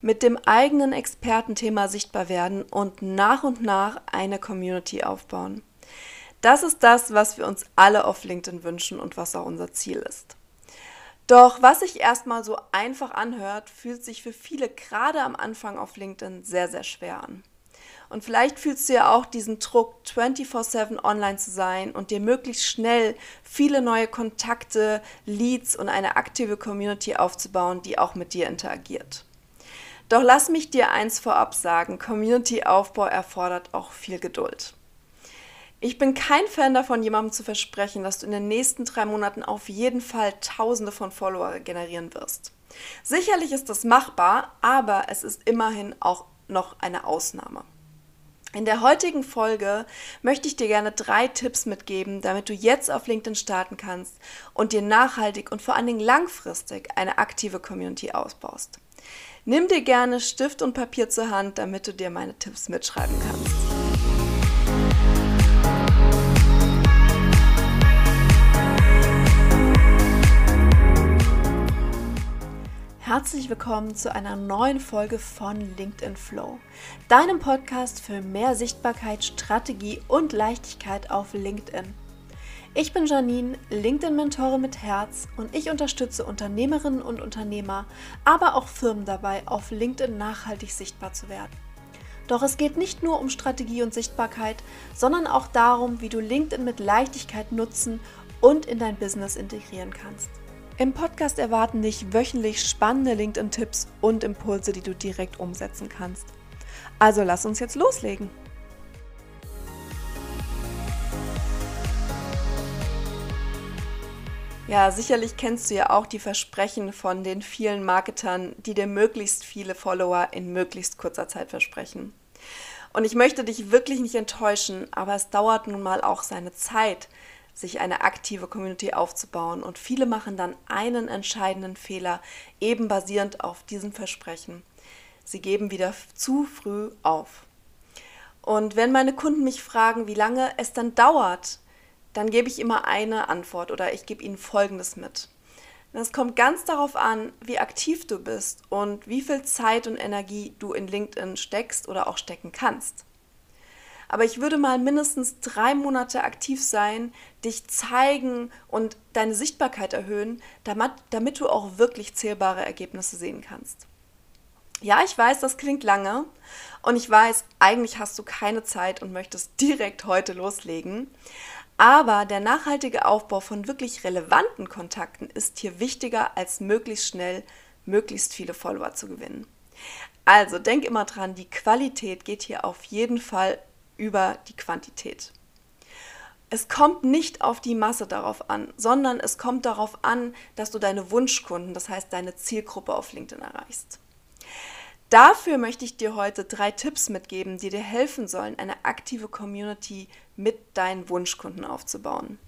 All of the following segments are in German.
mit dem eigenen Expertenthema sichtbar werden und nach und nach eine Community aufbauen. Das ist das, was wir uns alle auf LinkedIn wünschen und was auch unser Ziel ist. Doch was sich erstmal so einfach anhört, fühlt sich für viele gerade am Anfang auf LinkedIn sehr, sehr schwer an. Und vielleicht fühlst du ja auch diesen Druck, 24/7 online zu sein und dir möglichst schnell viele neue Kontakte, Leads und eine aktive Community aufzubauen, die auch mit dir interagiert. Doch lass mich dir eins vorab sagen, Community-Aufbau erfordert auch viel Geduld. Ich bin kein Fan davon, jemandem zu versprechen, dass du in den nächsten drei Monaten auf jeden Fall Tausende von Follower generieren wirst. Sicherlich ist das machbar, aber es ist immerhin auch noch eine Ausnahme. In der heutigen Folge möchte ich dir gerne drei Tipps mitgeben, damit du jetzt auf LinkedIn starten kannst und dir nachhaltig und vor allen Dingen langfristig eine aktive Community ausbaust. Nimm dir gerne Stift und Papier zur Hand, damit du dir meine Tipps mitschreiben kannst. Herzlich willkommen zu einer neuen Folge von LinkedIn Flow, deinem Podcast für mehr Sichtbarkeit, Strategie und Leichtigkeit auf LinkedIn. Ich bin Janine, LinkedIn-Mentorin mit Herz und ich unterstütze Unternehmerinnen und Unternehmer, aber auch Firmen dabei, auf LinkedIn nachhaltig sichtbar zu werden. Doch es geht nicht nur um Strategie und Sichtbarkeit, sondern auch darum, wie du LinkedIn mit Leichtigkeit nutzen und in dein Business integrieren kannst. Im Podcast erwarten dich wöchentlich spannende LinkedIn-Tipps und Impulse, die du direkt umsetzen kannst. Also lass uns jetzt loslegen. Ja, sicherlich kennst du ja auch die Versprechen von den vielen Marketern, die dir möglichst viele Follower in möglichst kurzer Zeit versprechen. Und ich möchte dich wirklich nicht enttäuschen, aber es dauert nun mal auch seine Zeit, sich eine aktive Community aufzubauen. Und viele machen dann einen entscheidenden Fehler, eben basierend auf diesem Versprechen. Sie geben wieder zu früh auf. Und wenn meine Kunden mich fragen, wie lange es dann dauert, dann gebe ich immer eine Antwort oder ich gebe ihnen Folgendes mit. Es kommt ganz darauf an, wie aktiv du bist und wie viel Zeit und Energie du in LinkedIn steckst oder auch stecken kannst. Aber ich würde mal mindestens drei Monate aktiv sein, dich zeigen und deine Sichtbarkeit erhöhen, damit, damit du auch wirklich zählbare Ergebnisse sehen kannst. Ja, ich weiß, das klingt lange und ich weiß, eigentlich hast du keine Zeit und möchtest direkt heute loslegen. Aber der nachhaltige Aufbau von wirklich relevanten Kontakten ist hier wichtiger, als möglichst schnell möglichst viele Follower zu gewinnen. Also denk immer dran, die Qualität geht hier auf jeden Fall über die Quantität. Es kommt nicht auf die Masse darauf an, sondern es kommt darauf an, dass du deine Wunschkunden, das heißt deine Zielgruppe auf LinkedIn erreichst. Dafür möchte ich dir heute drei Tipps mitgeben, die dir helfen sollen, eine aktive Community mit deinen Wunschkunden aufzubauen.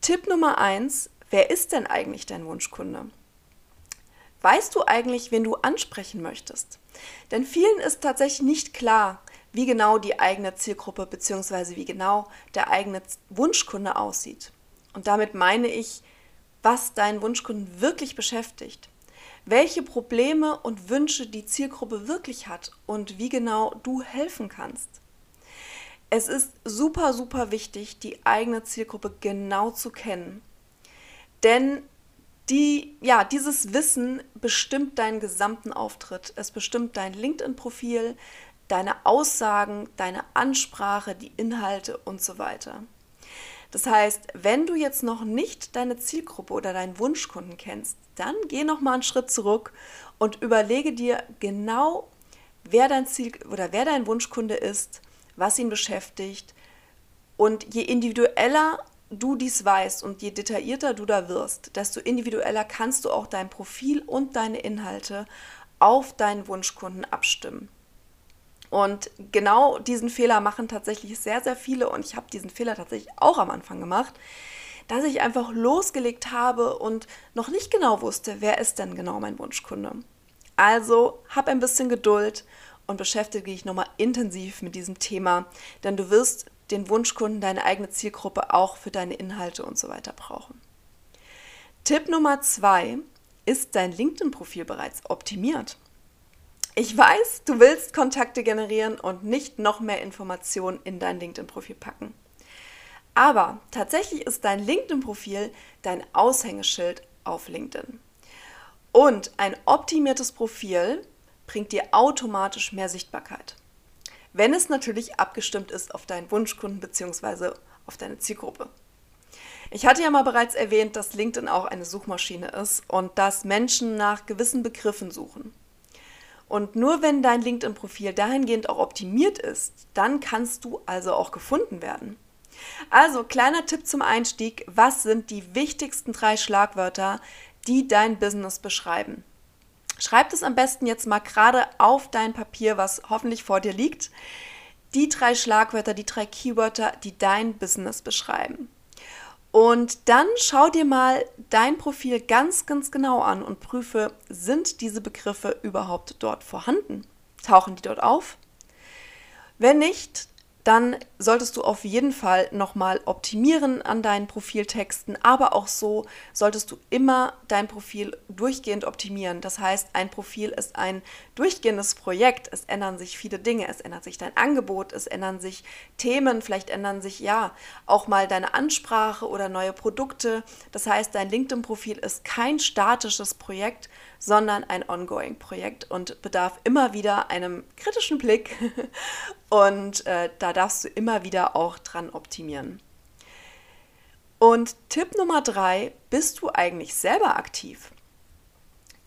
Tipp Nummer eins: Wer ist denn eigentlich dein Wunschkunde? Weißt du eigentlich, wen du ansprechen möchtest? Denn vielen ist tatsächlich nicht klar, wie genau die eigene Zielgruppe bzw. wie genau der eigene Wunschkunde aussieht. Und damit meine ich, was deinen Wunschkunden wirklich beschäftigt welche Probleme und Wünsche die Zielgruppe wirklich hat und wie genau du helfen kannst. Es ist super, super wichtig, die eigene Zielgruppe genau zu kennen. Denn die, ja, dieses Wissen bestimmt deinen gesamten Auftritt. Es bestimmt dein LinkedIn-Profil, deine Aussagen, deine Ansprache, die Inhalte und so weiter. Das heißt, wenn du jetzt noch nicht deine Zielgruppe oder deinen Wunschkunden kennst, dann geh noch mal einen Schritt zurück und überlege dir genau, wer dein Ziel oder wer dein Wunschkunde ist, was ihn beschäftigt und je individueller du dies weißt und je detaillierter du da wirst, desto individueller kannst du auch dein Profil und deine Inhalte auf deinen Wunschkunden abstimmen. Und genau diesen Fehler machen tatsächlich sehr, sehr viele und ich habe diesen Fehler tatsächlich auch am Anfang gemacht, dass ich einfach losgelegt habe und noch nicht genau wusste, wer ist denn genau mein Wunschkunde. Also hab ein bisschen Geduld und beschäftige dich nochmal intensiv mit diesem Thema, denn du wirst den Wunschkunden, deine eigene Zielgruppe auch für deine Inhalte und so weiter brauchen. Tipp Nummer zwei, ist dein LinkedIn-Profil bereits optimiert? Ich weiß, du willst Kontakte generieren und nicht noch mehr Informationen in dein LinkedIn-Profil packen. Aber tatsächlich ist dein LinkedIn-Profil dein Aushängeschild auf LinkedIn. Und ein optimiertes Profil bringt dir automatisch mehr Sichtbarkeit. Wenn es natürlich abgestimmt ist auf deinen Wunschkunden bzw. auf deine Zielgruppe. Ich hatte ja mal bereits erwähnt, dass LinkedIn auch eine Suchmaschine ist und dass Menschen nach gewissen Begriffen suchen. Und nur wenn dein LinkedIn-Profil dahingehend auch optimiert ist, dann kannst du also auch gefunden werden. Also kleiner Tipp zum Einstieg, was sind die wichtigsten drei Schlagwörter, die dein Business beschreiben? Schreib es am besten jetzt mal gerade auf dein Papier, was hoffentlich vor dir liegt. Die drei Schlagwörter, die drei Keywörter, die dein Business beschreiben. Und dann schau dir mal dein Profil ganz, ganz genau an und prüfe, sind diese Begriffe überhaupt dort vorhanden? Tauchen die dort auf? Wenn nicht, dann solltest du auf jeden Fall nochmal optimieren an deinen Profiltexten, aber auch so solltest du immer dein Profil durchgehend optimieren. Das heißt, ein Profil ist ein durchgehendes Projekt. Es ändern sich viele Dinge, es ändert sich dein Angebot, es ändern sich Themen, vielleicht ändern sich ja auch mal deine Ansprache oder neue Produkte. Das heißt, dein LinkedIn-Profil ist kein statisches Projekt, sondern ein Ongoing-Projekt und bedarf immer wieder einem kritischen Blick und äh, da darfst du immer wieder auch dran optimieren. Und Tipp Nummer drei, bist du eigentlich selber aktiv?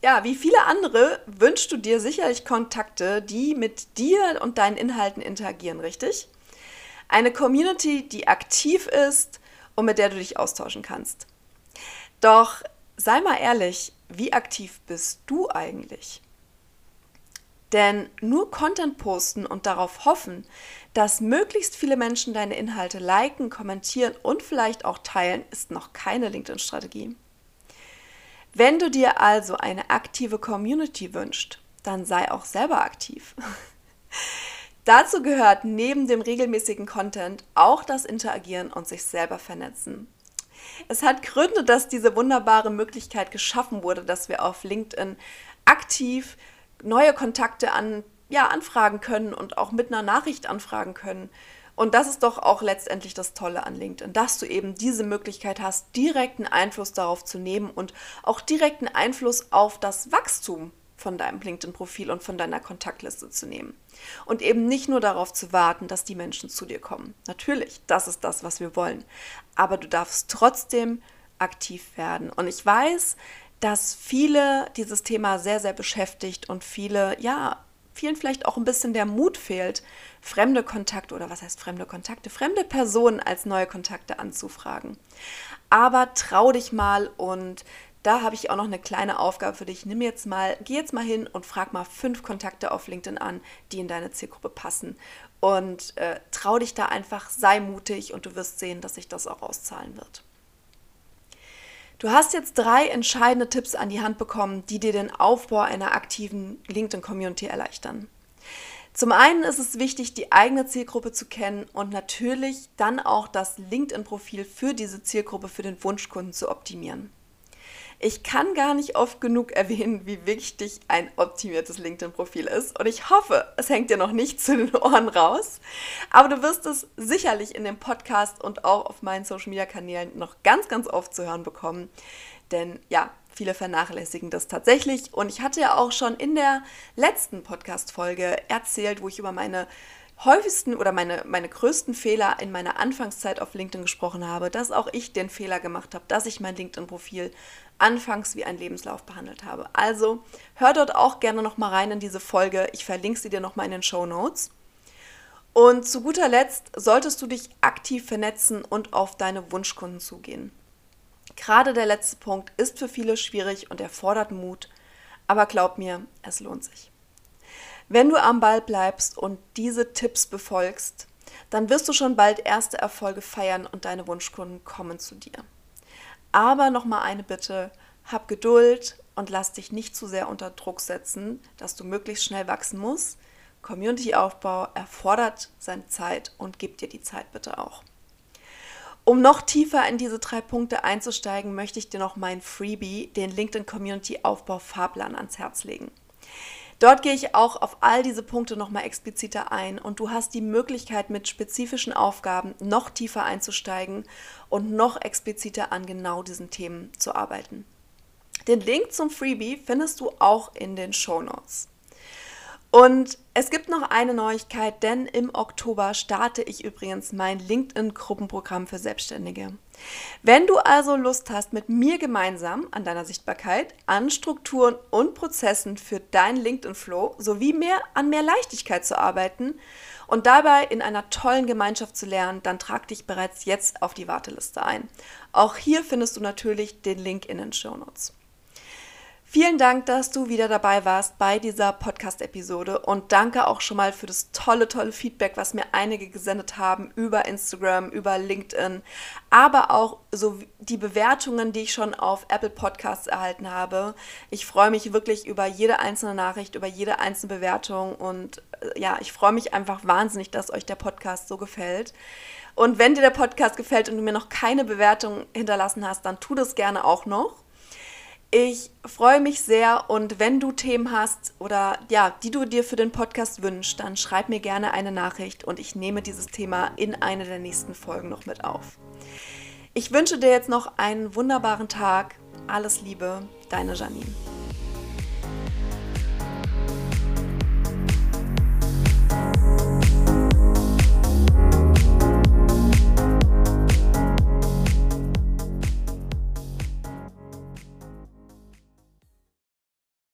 Ja, wie viele andere wünschst du dir sicherlich Kontakte, die mit dir und deinen Inhalten interagieren, richtig? Eine Community, die aktiv ist und mit der du dich austauschen kannst. Doch sei mal ehrlich, wie aktiv bist du eigentlich? Denn nur Content posten und darauf hoffen, dass möglichst viele Menschen deine Inhalte liken, kommentieren und vielleicht auch teilen, ist noch keine LinkedIn-Strategie. Wenn du dir also eine aktive Community wünschst, dann sei auch selber aktiv. Dazu gehört neben dem regelmäßigen Content auch das Interagieren und sich selber vernetzen. Es hat Gründe, dass diese wunderbare Möglichkeit geschaffen wurde, dass wir auf LinkedIn aktiv neue Kontakte an, ja, anfragen können und auch mit einer Nachricht anfragen können. Und das ist doch auch letztendlich das Tolle an LinkedIn, dass du eben diese Möglichkeit hast, direkten Einfluss darauf zu nehmen und auch direkten Einfluss auf das Wachstum von deinem LinkedIn-Profil und von deiner Kontaktliste zu nehmen. Und eben nicht nur darauf zu warten, dass die Menschen zu dir kommen. Natürlich, das ist das, was wir wollen. Aber du darfst trotzdem aktiv werden. Und ich weiß, dass viele dieses Thema sehr, sehr beschäftigt und viele, ja, vielen vielleicht auch ein bisschen der Mut fehlt, fremde Kontakte oder was heißt fremde Kontakte, fremde Personen als neue Kontakte anzufragen. Aber trau dich mal und da habe ich auch noch eine kleine Aufgabe für dich. Nimm jetzt mal, geh jetzt mal hin und frag mal fünf Kontakte auf LinkedIn an, die in deine Zielgruppe passen. Und äh, trau dich da einfach, sei mutig und du wirst sehen, dass sich das auch auszahlen wird. Du hast jetzt drei entscheidende Tipps an die Hand bekommen, die dir den Aufbau einer aktiven LinkedIn-Community erleichtern. Zum einen ist es wichtig, die eigene Zielgruppe zu kennen und natürlich dann auch das LinkedIn-Profil für diese Zielgruppe, für den Wunschkunden zu optimieren. Ich kann gar nicht oft genug erwähnen, wie wichtig ein optimiertes LinkedIn-Profil ist. Und ich hoffe, es hängt dir noch nicht zu den Ohren raus. Aber du wirst es sicherlich in dem Podcast und auch auf meinen Social-Media-Kanälen noch ganz, ganz oft zu hören bekommen. Denn ja, viele vernachlässigen das tatsächlich. Und ich hatte ja auch schon in der letzten Podcast-Folge erzählt, wo ich über meine häufigsten oder meine, meine größten Fehler in meiner Anfangszeit auf LinkedIn gesprochen habe, dass auch ich den Fehler gemacht habe, dass ich mein LinkedIn-Profil anfangs wie ein Lebenslauf behandelt habe. Also hör dort auch gerne nochmal rein in diese Folge. Ich verlinke sie dir nochmal in den Show Notes. Und zu guter Letzt solltest du dich aktiv vernetzen und auf deine Wunschkunden zugehen. Gerade der letzte Punkt ist für viele schwierig und erfordert Mut, aber glaub mir, es lohnt sich. Wenn du am Ball bleibst und diese Tipps befolgst, dann wirst du schon bald erste Erfolge feiern und deine Wunschkunden kommen zu dir. Aber nochmal eine Bitte, hab Geduld und lass dich nicht zu sehr unter Druck setzen, dass du möglichst schnell wachsen musst. Community-Aufbau erfordert seine Zeit und gib dir die Zeit bitte auch. Um noch tiefer in diese drei Punkte einzusteigen, möchte ich dir noch mein Freebie, den LinkedIn Community Aufbau Fahrplan ans Herz legen. Dort gehe ich auch auf all diese Punkte nochmal expliziter ein und du hast die Möglichkeit, mit spezifischen Aufgaben noch tiefer einzusteigen und noch expliziter an genau diesen Themen zu arbeiten. Den Link zum Freebie findest du auch in den Show Notes. Und es gibt noch eine Neuigkeit, denn im Oktober starte ich übrigens mein LinkedIn-Gruppenprogramm für Selbstständige. Wenn du also Lust hast, mit mir gemeinsam an deiner Sichtbarkeit, an Strukturen und Prozessen für dein LinkedIn-Flow sowie mehr an mehr Leichtigkeit zu arbeiten und dabei in einer tollen Gemeinschaft zu lernen, dann trag dich bereits jetzt auf die Warteliste ein. Auch hier findest du natürlich den Link in den Show Notes. Vielen Dank, dass du wieder dabei warst bei dieser Podcast-Episode und danke auch schon mal für das tolle, tolle Feedback, was mir einige gesendet haben über Instagram, über LinkedIn, aber auch so die Bewertungen, die ich schon auf Apple Podcasts erhalten habe. Ich freue mich wirklich über jede einzelne Nachricht, über jede einzelne Bewertung und äh, ja, ich freue mich einfach wahnsinnig, dass euch der Podcast so gefällt. Und wenn dir der Podcast gefällt und du mir noch keine Bewertung hinterlassen hast, dann tu das gerne auch noch. Ich freue mich sehr und wenn du Themen hast oder ja, die du dir für den Podcast wünschst, dann schreib mir gerne eine Nachricht und ich nehme dieses Thema in eine der nächsten Folgen noch mit auf. Ich wünsche dir jetzt noch einen wunderbaren Tag. Alles Liebe, deine Janine.